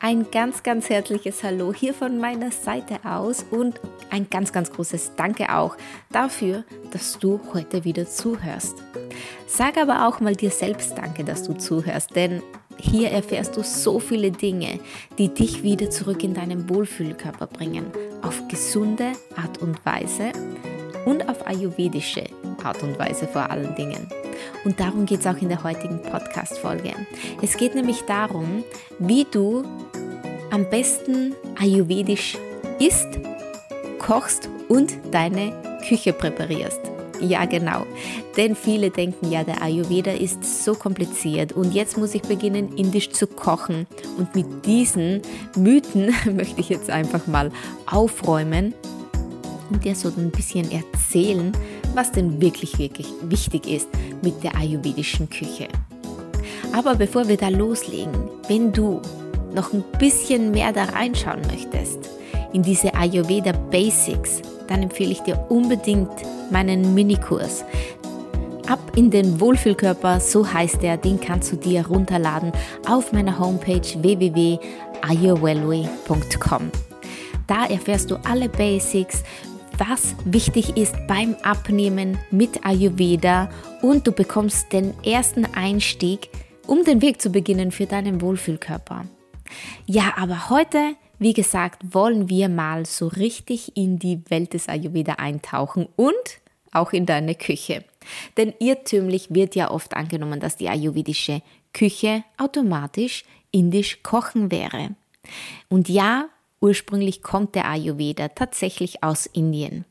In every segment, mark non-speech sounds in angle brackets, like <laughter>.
Ein ganz, ganz herzliches Hallo hier von meiner Seite aus und ein ganz, ganz großes Danke auch dafür, dass du heute wieder zuhörst. Sag aber auch mal dir selbst Danke, dass du zuhörst, denn hier erfährst du so viele Dinge, die dich wieder zurück in deinen Wohlfühlkörper bringen, auf gesunde Art und Weise und auf ayurvedische Art und Weise vor allen Dingen. Und darum geht es auch in der heutigen Podcast-Folge. Es geht nämlich darum, wie du am besten ayurvedisch isst, kochst und deine Küche präparierst. Ja, genau. Denn viele denken ja, der Ayurveda ist so kompliziert und jetzt muss ich beginnen, indisch zu kochen. Und mit diesen Mythen <laughs> möchte ich jetzt einfach mal aufräumen und dir so ein bisschen erzählen, was denn wirklich, wirklich wichtig ist mit der ayurvedischen Küche. Aber bevor wir da loslegen, wenn du noch ein bisschen mehr da reinschauen möchtest, in diese Ayurveda Basics, dann empfehle ich dir unbedingt meinen Minikurs. Ab in den Wohlfühlkörper, so heißt er, den kannst du dir runterladen auf meiner Homepage www.ayurwellway.com. Da erfährst du alle Basics, was wichtig ist beim Abnehmen mit Ayurveda und du bekommst den ersten Einstieg, um den Weg zu beginnen für deinen Wohlfühlkörper. Ja, aber heute, wie gesagt, wollen wir mal so richtig in die Welt des Ayurveda eintauchen und auch in deine Küche. Denn irrtümlich wird ja oft angenommen, dass die ayurvedische Küche automatisch indisch kochen wäre. Und ja, ursprünglich kommt der Ayurveda tatsächlich aus Indien.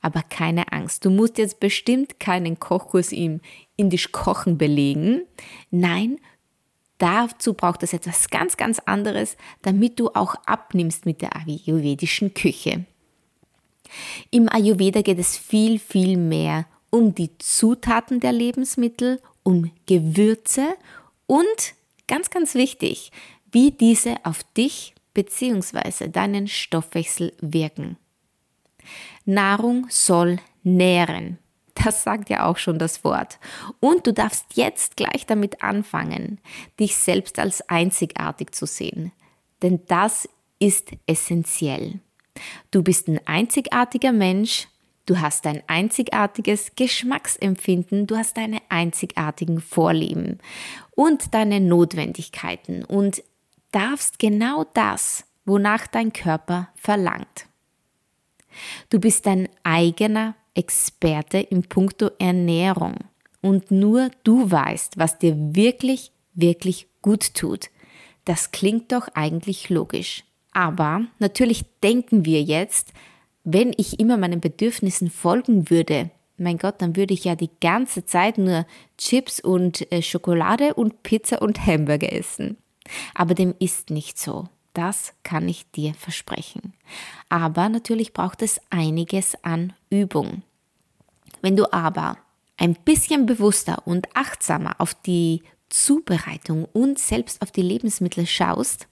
Aber keine Angst, du musst jetzt bestimmt keinen Kochkurs im indisch Kochen belegen. Nein, Dazu braucht es etwas ganz, ganz anderes, damit du auch abnimmst mit der ayurvedischen Küche. Im Ayurveda geht es viel, viel mehr um die Zutaten der Lebensmittel, um Gewürze und ganz, ganz wichtig, wie diese auf dich bzw. deinen Stoffwechsel wirken. Nahrung soll nähren. Das sagt ja auch schon das Wort. Und du darfst jetzt gleich damit anfangen, dich selbst als einzigartig zu sehen. Denn das ist essentiell. Du bist ein einzigartiger Mensch, du hast ein einzigartiges Geschmacksempfinden, du hast deine einzigartigen Vorlieben und deine Notwendigkeiten und darfst genau das, wonach dein Körper verlangt. Du bist dein eigener Experte im Punkto Ernährung und nur du weißt, was dir wirklich, wirklich gut tut. Das klingt doch eigentlich logisch. Aber natürlich denken wir jetzt, wenn ich immer meinen Bedürfnissen folgen würde, mein Gott, dann würde ich ja die ganze Zeit nur Chips und äh, Schokolade und Pizza und Hamburger essen. Aber dem ist nicht so. Das kann ich dir versprechen. Aber natürlich braucht es einiges an Übung. Wenn du aber ein bisschen bewusster und achtsamer auf die Zubereitung und selbst auf die Lebensmittel schaust,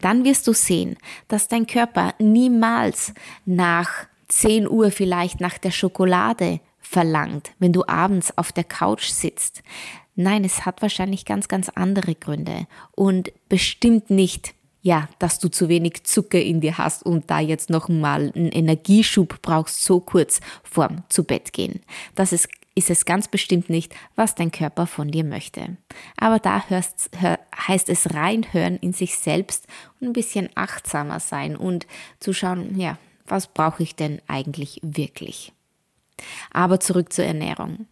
dann wirst du sehen, dass dein Körper niemals nach 10 Uhr vielleicht nach der Schokolade verlangt, wenn du abends auf der Couch sitzt. Nein, es hat wahrscheinlich ganz, ganz andere Gründe und bestimmt nicht ja, dass du zu wenig Zucker in dir hast und da jetzt noch mal einen Energieschub brauchst, so kurz vorm zu Bett gehen. Das ist, ist es ganz bestimmt nicht, was dein Körper von dir möchte. Aber da hörst, hör, heißt es reinhören in sich selbst und ein bisschen achtsamer sein und zu schauen, ja, was brauche ich denn eigentlich wirklich? Aber zurück zur Ernährung.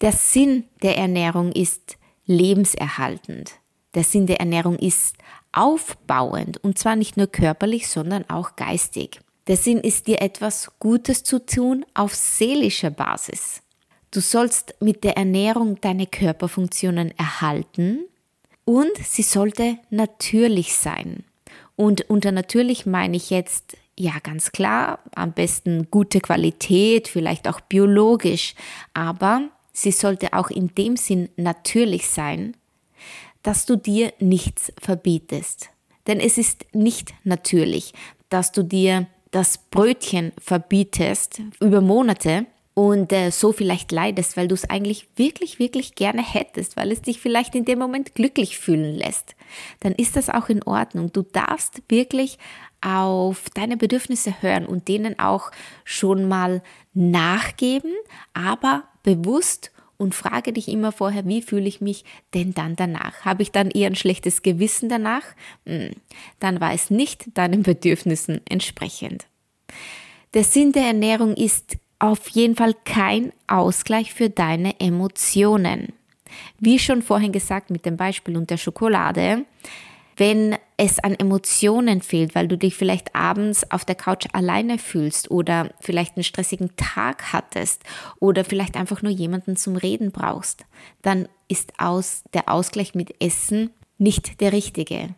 Der Sinn der Ernährung ist lebenserhaltend. Der Sinn der Ernährung ist aufbauend und zwar nicht nur körperlich, sondern auch geistig. Der Sinn ist dir etwas Gutes zu tun auf seelischer Basis. Du sollst mit der Ernährung deine Körperfunktionen erhalten und sie sollte natürlich sein. Und unter natürlich meine ich jetzt ja ganz klar, am besten gute Qualität, vielleicht auch biologisch, aber sie sollte auch in dem Sinn natürlich sein, dass du dir nichts verbietest. Denn es ist nicht natürlich, dass du dir das Brötchen verbietest über Monate und äh, so vielleicht leidest, weil du es eigentlich wirklich, wirklich gerne hättest, weil es dich vielleicht in dem Moment glücklich fühlen lässt, dann ist das auch in Ordnung. Du darfst wirklich auf deine Bedürfnisse hören und denen auch schon mal nachgeben, aber bewusst und frage dich immer vorher, wie fühle ich mich denn dann danach? Habe ich dann eher ein schlechtes Gewissen danach? Hm, dann war es nicht deinen Bedürfnissen entsprechend. Der Sinn der Ernährung ist auf jeden Fall kein Ausgleich für deine Emotionen. Wie schon vorhin gesagt mit dem Beispiel und der Schokolade, wenn es an Emotionen fehlt, weil du dich vielleicht abends auf der Couch alleine fühlst oder vielleicht einen stressigen Tag hattest oder vielleicht einfach nur jemanden zum Reden brauchst, dann ist aus, der Ausgleich mit Essen nicht der richtige.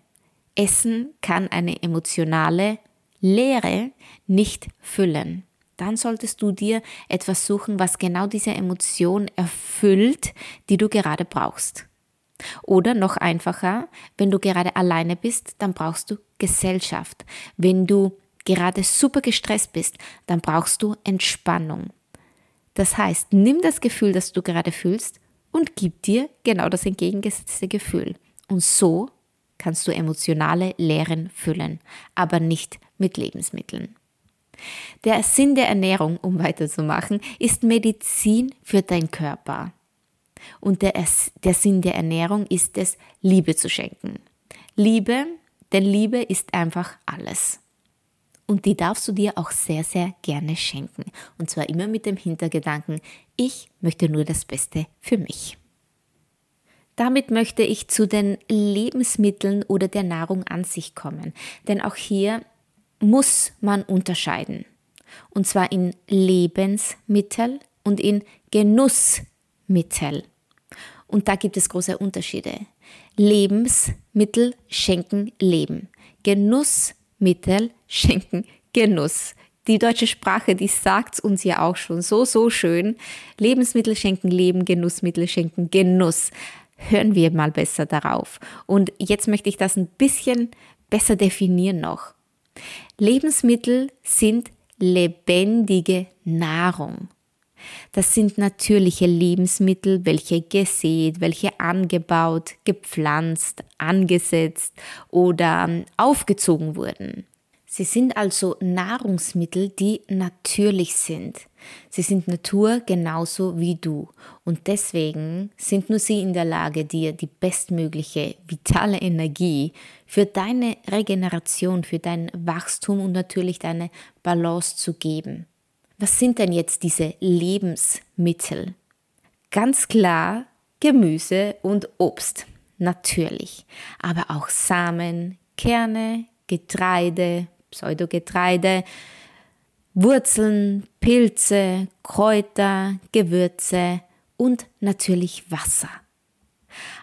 Essen kann eine emotionale Leere nicht füllen. Dann solltest du dir etwas suchen, was genau diese Emotion erfüllt, die du gerade brauchst. Oder noch einfacher, wenn du gerade alleine bist, dann brauchst du Gesellschaft. Wenn du gerade super gestresst bist, dann brauchst du Entspannung. Das heißt, nimm das Gefühl, das du gerade fühlst und gib dir genau das entgegengesetzte Gefühl. Und so kannst du emotionale Leeren füllen, aber nicht mit Lebensmitteln. Der Sinn der Ernährung, um weiterzumachen, ist Medizin für dein Körper. Und der, der Sinn der Ernährung ist es, Liebe zu schenken. Liebe, denn Liebe ist einfach alles. Und die darfst du dir auch sehr, sehr gerne schenken. Und zwar immer mit dem Hintergedanken, ich möchte nur das Beste für mich. Damit möchte ich zu den Lebensmitteln oder der Nahrung an sich kommen. Denn auch hier muss man unterscheiden. Und zwar in Lebensmittel und in Genussmittel. Und da gibt es große Unterschiede. Lebensmittel schenken Leben. Genussmittel schenken Genuss. Die deutsche Sprache, die sagt uns ja auch schon so, so schön. Lebensmittel schenken Leben, Genussmittel schenken Genuss. Hören wir mal besser darauf. Und jetzt möchte ich das ein bisschen besser definieren noch. Lebensmittel sind lebendige Nahrung. Das sind natürliche Lebensmittel, welche gesät, welche angebaut, gepflanzt, angesetzt oder ähm, aufgezogen wurden. Sie sind also Nahrungsmittel, die natürlich sind. Sie sind Natur genauso wie du. Und deswegen sind nur sie in der Lage, dir die bestmögliche vitale Energie für deine Regeneration, für dein Wachstum und natürlich deine Balance zu geben. Was sind denn jetzt diese Lebensmittel? Ganz klar Gemüse und Obst, natürlich, aber auch Samen, Kerne, Getreide, Pseudogetreide, Wurzeln, Pilze, Kräuter, Gewürze und natürlich Wasser.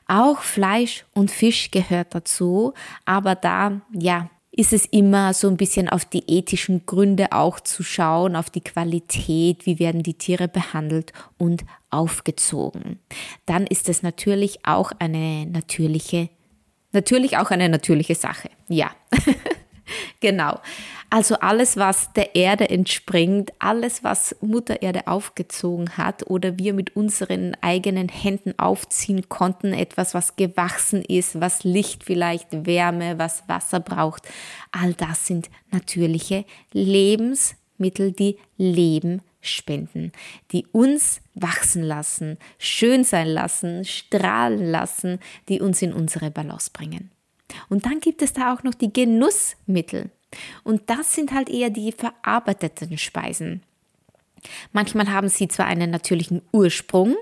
Auch Fleisch und Fisch gehört dazu, aber da, ja, ist es immer so ein bisschen auf die ethischen Gründe auch zu schauen, auf die Qualität, wie werden die Tiere behandelt und aufgezogen. Dann ist es natürlich auch eine natürliche, natürlich auch eine natürliche Sache. Ja. <laughs> <laughs> genau. Also alles, was der Erde entspringt, alles, was Mutter Erde aufgezogen hat oder wir mit unseren eigenen Händen aufziehen konnten, etwas, was gewachsen ist, was Licht vielleicht, Wärme, was Wasser braucht, all das sind natürliche Lebensmittel, die Leben spenden, die uns wachsen lassen, schön sein lassen, strahlen lassen, die uns in unsere Balance bringen. Und dann gibt es da auch noch die Genussmittel. Und das sind halt eher die verarbeiteten Speisen. Manchmal haben sie zwar einen natürlichen Ursprung,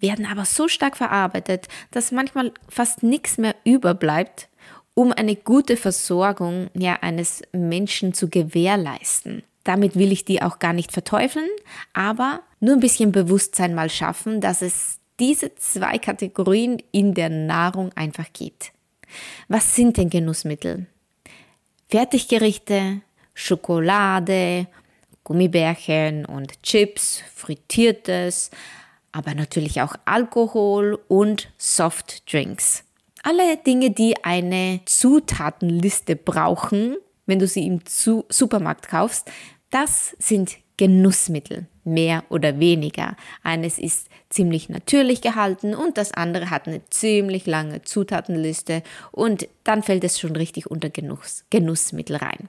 werden aber so stark verarbeitet, dass manchmal fast nichts mehr überbleibt, um eine gute Versorgung ja, eines Menschen zu gewährleisten. damit will ich die auch gar nicht verteufeln, aber nur ein bisschen Bewusstsein mal schaffen, dass es diese zwei Kategorien in der Nahrung einfach gibt. Was sind denn Genussmittel? Fertiggerichte, Schokolade, Gummibärchen und Chips, frittiertes, aber natürlich auch Alkohol und Softdrinks. Alle Dinge, die eine Zutatenliste brauchen, wenn du sie im Supermarkt kaufst, das sind Genussmittel, mehr oder weniger. Eines ist ziemlich natürlich gehalten und das andere hat eine ziemlich lange Zutatenliste und dann fällt es schon richtig unter Genuss, Genussmittel rein.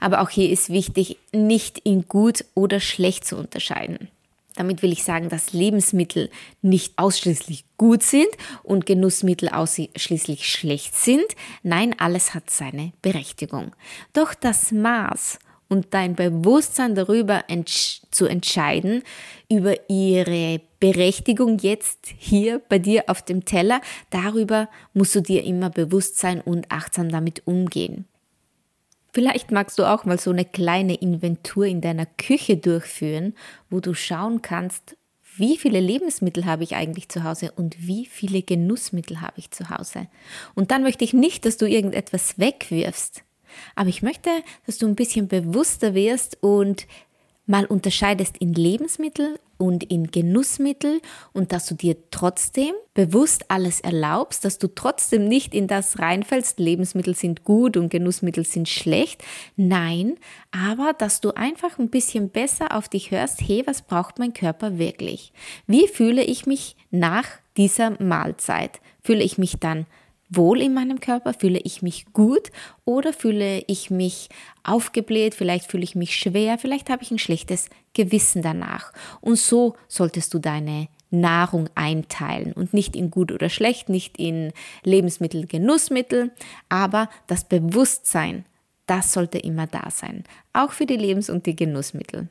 Aber auch hier ist wichtig, nicht in gut oder schlecht zu unterscheiden. Damit will ich sagen, dass Lebensmittel nicht ausschließlich gut sind und Genussmittel ausschließlich schlecht sind. Nein, alles hat seine Berechtigung. Doch das Maß und dein Bewusstsein darüber entsch zu entscheiden, über ihre Berechtigung jetzt hier bei dir auf dem Teller, darüber musst du dir immer bewusst sein und achtsam damit umgehen. Vielleicht magst du auch mal so eine kleine Inventur in deiner Küche durchführen, wo du schauen kannst, wie viele Lebensmittel habe ich eigentlich zu Hause und wie viele Genussmittel habe ich zu Hause. Und dann möchte ich nicht, dass du irgendetwas wegwirfst, aber ich möchte, dass du ein bisschen bewusster wirst und mal unterscheidest in Lebensmittel und in Genussmittel und dass du dir trotzdem bewusst alles erlaubst, dass du trotzdem nicht in das reinfällst, Lebensmittel sind gut und Genussmittel sind schlecht. Nein, aber dass du einfach ein bisschen besser auf dich hörst, hey, was braucht mein Körper wirklich? Wie fühle ich mich nach dieser Mahlzeit? Fühle ich mich dann wohl in meinem Körper? Fühle ich mich gut oder fühle ich mich aufgebläht? Vielleicht fühle ich mich schwer, vielleicht habe ich ein schlechtes Gewissen danach. Und so solltest du deine Nahrung einteilen und nicht in gut oder schlecht, nicht in Lebensmittel, Genussmittel, aber das Bewusstsein, das sollte immer da sein, auch für die Lebens- und die Genussmittel.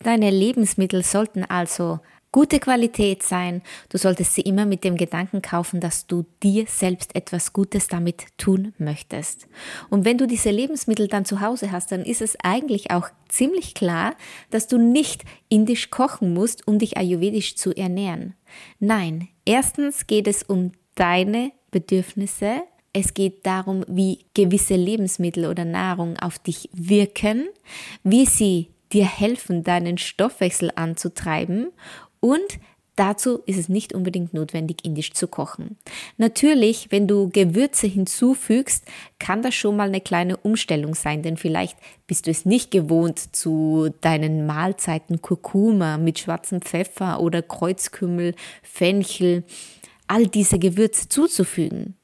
Deine Lebensmittel sollten also gute Qualität sein. Du solltest sie immer mit dem Gedanken kaufen, dass du dir selbst etwas Gutes damit tun möchtest. Und wenn du diese Lebensmittel dann zu Hause hast, dann ist es eigentlich auch ziemlich klar, dass du nicht indisch kochen musst, um dich ayurvedisch zu ernähren. Nein, erstens geht es um deine Bedürfnisse, es geht darum, wie gewisse Lebensmittel oder Nahrung auf dich wirken, wie sie dir helfen, deinen Stoffwechsel anzutreiben und Dazu ist es nicht unbedingt notwendig, indisch zu kochen. Natürlich, wenn du Gewürze hinzufügst, kann das schon mal eine kleine Umstellung sein, denn vielleicht bist du es nicht gewohnt, zu deinen Mahlzeiten Kurkuma mit schwarzem Pfeffer oder Kreuzkümmel, Fenchel, all diese Gewürze zuzufügen.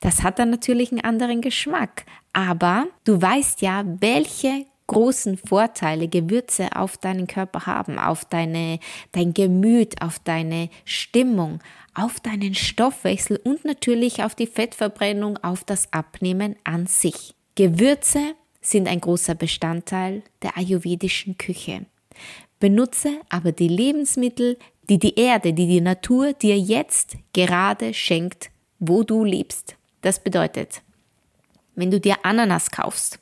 Das hat dann natürlich einen anderen Geschmack, aber du weißt ja, welche großen Vorteile Gewürze auf deinen Körper haben, auf deine, dein Gemüt, auf deine Stimmung, auf deinen Stoffwechsel und natürlich auf die Fettverbrennung, auf das Abnehmen an sich. Gewürze sind ein großer Bestandteil der ayurvedischen Küche. Benutze aber die Lebensmittel, die die Erde, die die Natur dir jetzt gerade schenkt, wo du lebst. Das bedeutet, wenn du dir Ananas kaufst,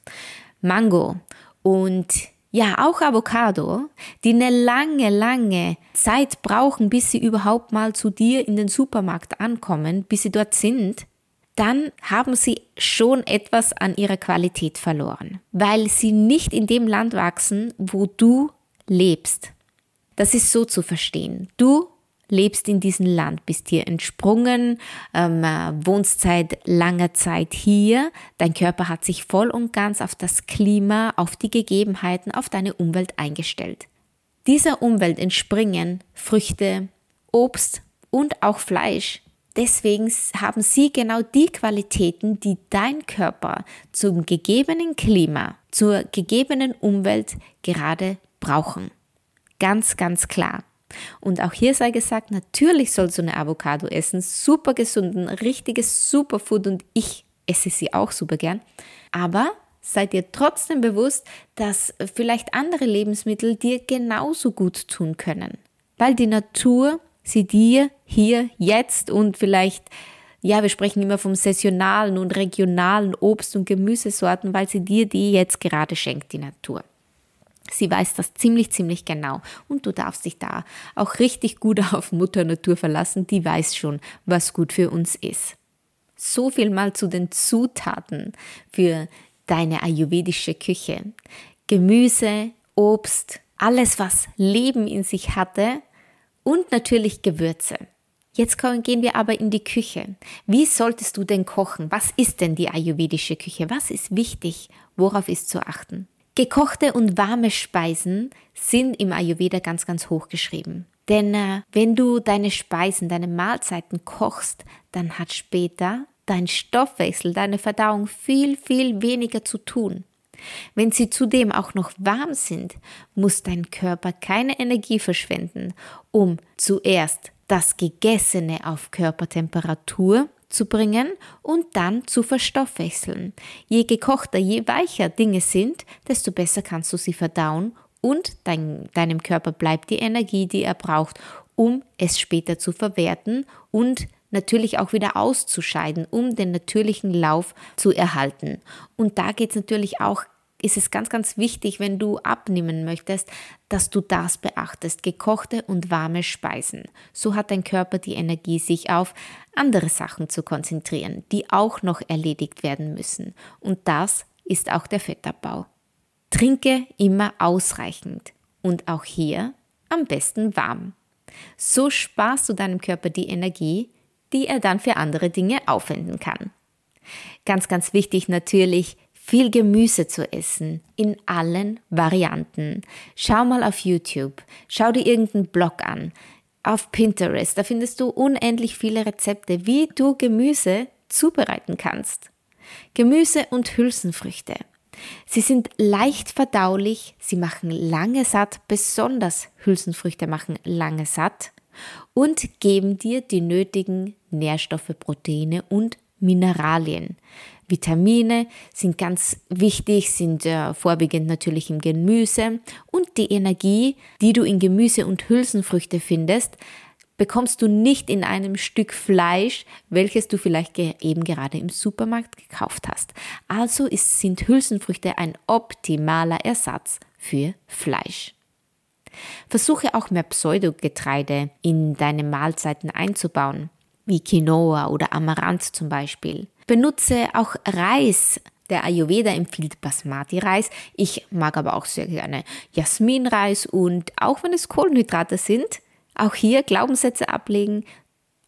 Mango und ja, auch Avocado, die eine lange, lange Zeit brauchen, bis sie überhaupt mal zu dir in den Supermarkt ankommen, bis sie dort sind, dann haben sie schon etwas an ihrer Qualität verloren, weil sie nicht in dem Land wachsen, wo du lebst. Das ist so zu verstehen. Du lebst in diesem Land, bist hier entsprungen, ähm, wohnst seit langer Zeit hier, dein Körper hat sich voll und ganz auf das Klima, auf die Gegebenheiten, auf deine Umwelt eingestellt. Dieser Umwelt entspringen Früchte, Obst und auch Fleisch. Deswegen haben sie genau die Qualitäten, die dein Körper zum gegebenen Klima, zur gegebenen Umwelt gerade brauchen. Ganz, ganz klar. Und auch hier sei gesagt, natürlich sollst du eine Avocado essen, super gesund, ein richtiges Superfood und ich esse sie auch super gern. Aber sei dir trotzdem bewusst, dass vielleicht andere Lebensmittel dir genauso gut tun können, weil die Natur sie dir hier, jetzt und vielleicht ja, wir sprechen immer vom saisonalen und regionalen Obst- und Gemüsesorten, weil sie dir die jetzt gerade schenkt, die Natur. Sie weiß das ziemlich, ziemlich genau. Und du darfst dich da auch richtig gut <laughs> auf Mutter Natur verlassen. Die weiß schon, was gut für uns ist. So viel mal zu den Zutaten für deine ayurvedische Küche. Gemüse, Obst, alles, was Leben in sich hatte und natürlich Gewürze. Jetzt gehen wir aber in die Küche. Wie solltest du denn kochen? Was ist denn die ayurvedische Küche? Was ist wichtig? Worauf ist zu achten? Gekochte und warme Speisen sind im Ayurveda ganz, ganz hoch geschrieben. Denn äh, wenn du deine Speisen, deine Mahlzeiten kochst, dann hat später dein Stoffwechsel, deine Verdauung viel, viel weniger zu tun. Wenn sie zudem auch noch warm sind, muss dein Körper keine Energie verschwenden, um zuerst das Gegessene auf Körpertemperatur zu bringen und dann zu verstoffwechseln. Je gekochter, je weicher Dinge sind, desto besser kannst du sie verdauen und dein, deinem Körper bleibt die Energie, die er braucht, um es später zu verwerten und natürlich auch wieder auszuscheiden, um den natürlichen Lauf zu erhalten. Und da geht es natürlich auch ist es ganz, ganz wichtig, wenn du abnehmen möchtest, dass du das beachtest. Gekochte und warme Speisen. So hat dein Körper die Energie, sich auf andere Sachen zu konzentrieren, die auch noch erledigt werden müssen. Und das ist auch der Fettabbau. Trinke immer ausreichend und auch hier am besten warm. So sparst du deinem Körper die Energie, die er dann für andere Dinge aufwenden kann. Ganz, ganz wichtig natürlich, viel Gemüse zu essen, in allen Varianten. Schau mal auf YouTube, schau dir irgendeinen Blog an, auf Pinterest, da findest du unendlich viele Rezepte, wie du Gemüse zubereiten kannst. Gemüse und Hülsenfrüchte. Sie sind leicht verdaulich, sie machen lange satt, besonders Hülsenfrüchte machen lange satt und geben dir die nötigen Nährstoffe, Proteine und Mineralien. Vitamine sind ganz wichtig, sind äh, vorwiegend natürlich im Gemüse und die Energie, die du in Gemüse und Hülsenfrüchte findest, bekommst du nicht in einem Stück Fleisch, welches du vielleicht eben gerade im Supermarkt gekauft hast. Also ist, sind Hülsenfrüchte ein optimaler Ersatz für Fleisch. Versuche auch mehr Pseudogetreide in deine Mahlzeiten einzubauen, wie Quinoa oder Amaranth zum Beispiel. Benutze auch Reis. Der Ayurveda empfiehlt Basmati-Reis. Ich mag aber auch sehr gerne Jasmin-Reis und auch wenn es Kohlenhydrate sind, auch hier Glaubenssätze ablegen.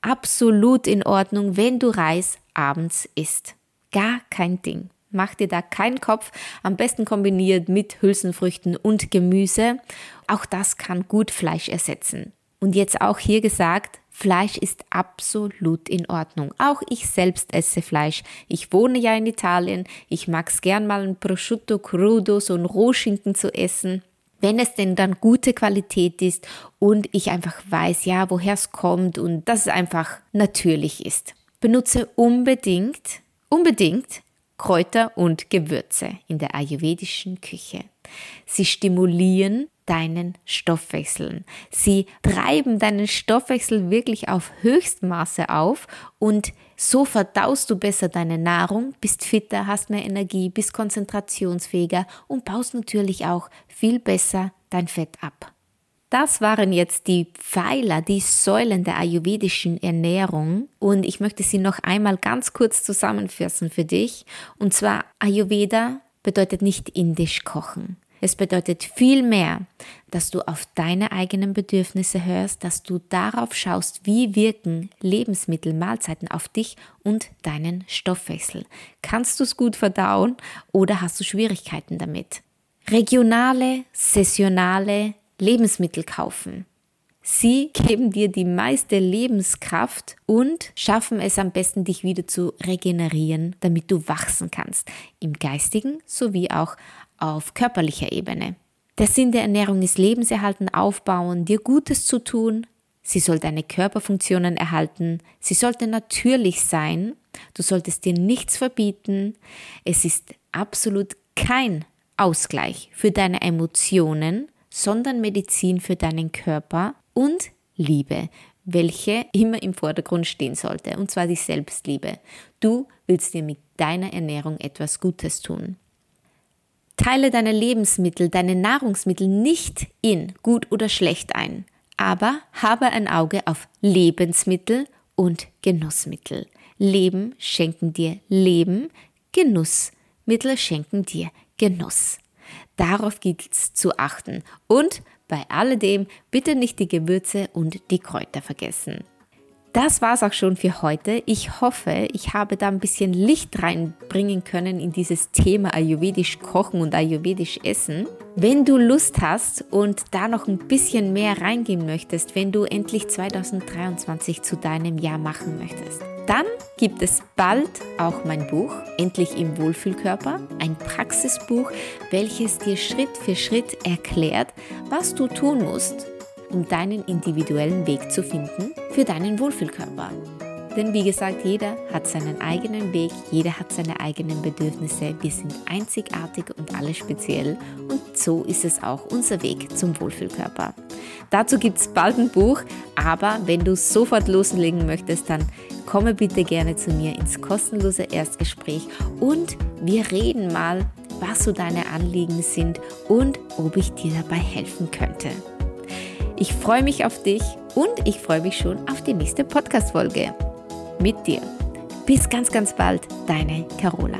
Absolut in Ordnung, wenn du Reis abends isst. Gar kein Ding. Mach dir da keinen Kopf. Am besten kombiniert mit Hülsenfrüchten und Gemüse. Auch das kann gut Fleisch ersetzen. Und jetzt auch hier gesagt, Fleisch ist absolut in Ordnung. Auch ich selbst esse Fleisch. Ich wohne ja in Italien. Ich mag es gern mal ein Prosciutto crudo, so ein Rohschinken zu essen. Wenn es denn dann gute Qualität ist und ich einfach weiß, ja, woher es kommt und dass es einfach natürlich ist. Benutze unbedingt, unbedingt Kräuter und Gewürze in der ayurvedischen Küche. Sie stimulieren deinen Stoffwechsel. Sie treiben deinen Stoffwechsel wirklich auf Höchstmaße auf und so verdaust du besser deine Nahrung, bist fitter, hast mehr Energie, bist konzentrationsfähiger und baust natürlich auch viel besser dein Fett ab. Das waren jetzt die Pfeiler, die Säulen der ayurvedischen Ernährung und ich möchte sie noch einmal ganz kurz zusammenfassen für dich. Und zwar Ayurveda bedeutet nicht indisch kochen. Es bedeutet vielmehr, dass du auf deine eigenen Bedürfnisse hörst, dass du darauf schaust, wie wirken Lebensmittel, Mahlzeiten auf dich und deinen Stoffwechsel. Kannst du es gut verdauen oder hast du Schwierigkeiten damit? Regionale, saisonale Lebensmittel kaufen. Sie geben dir die meiste Lebenskraft und schaffen es am besten, dich wieder zu regenerieren, damit du wachsen kannst, im geistigen sowie auch auf körperlicher Ebene. Der Sinn der Ernährung ist Lebenserhalten, aufbauen, dir Gutes zu tun. Sie soll deine Körperfunktionen erhalten. Sie sollte natürlich sein. Du solltest dir nichts verbieten. Es ist absolut kein Ausgleich für deine Emotionen, sondern Medizin für deinen Körper und Liebe, welche immer im Vordergrund stehen sollte, und zwar die Selbstliebe. Du willst dir mit deiner Ernährung etwas Gutes tun. Teile deine Lebensmittel, deine Nahrungsmittel nicht in gut oder schlecht ein, aber habe ein Auge auf Lebensmittel und Genussmittel. Leben schenken dir Leben, Genussmittel schenken dir Genuss. Darauf gilt es zu achten und bei alledem bitte nicht die Gewürze und die Kräuter vergessen. Das war's auch schon für heute. Ich hoffe, ich habe da ein bisschen Licht reinbringen können in dieses Thema Ayurvedisch kochen und Ayurvedisch essen. Wenn du Lust hast und da noch ein bisschen mehr reingehen möchtest, wenn du endlich 2023 zu deinem Jahr machen möchtest, dann gibt es bald auch mein Buch, Endlich im Wohlfühlkörper, ein Praxisbuch, welches dir Schritt für Schritt erklärt, was du tun musst, um deinen individuellen Weg zu finden für deinen Wohlfühlkörper. Denn wie gesagt, jeder hat seinen eigenen Weg, jeder hat seine eigenen Bedürfnisse. Wir sind einzigartig und alle speziell. Und so ist es auch unser Weg zum Wohlfühlkörper. Dazu gibt es bald ein Buch, aber wenn du sofort loslegen möchtest, dann komme bitte gerne zu mir ins kostenlose Erstgespräch und wir reden mal, was so deine Anliegen sind und ob ich dir dabei helfen könnte. Ich freue mich auf dich und ich freue mich schon auf die nächste Podcast-Folge mit dir. Bis ganz, ganz bald, deine Carola.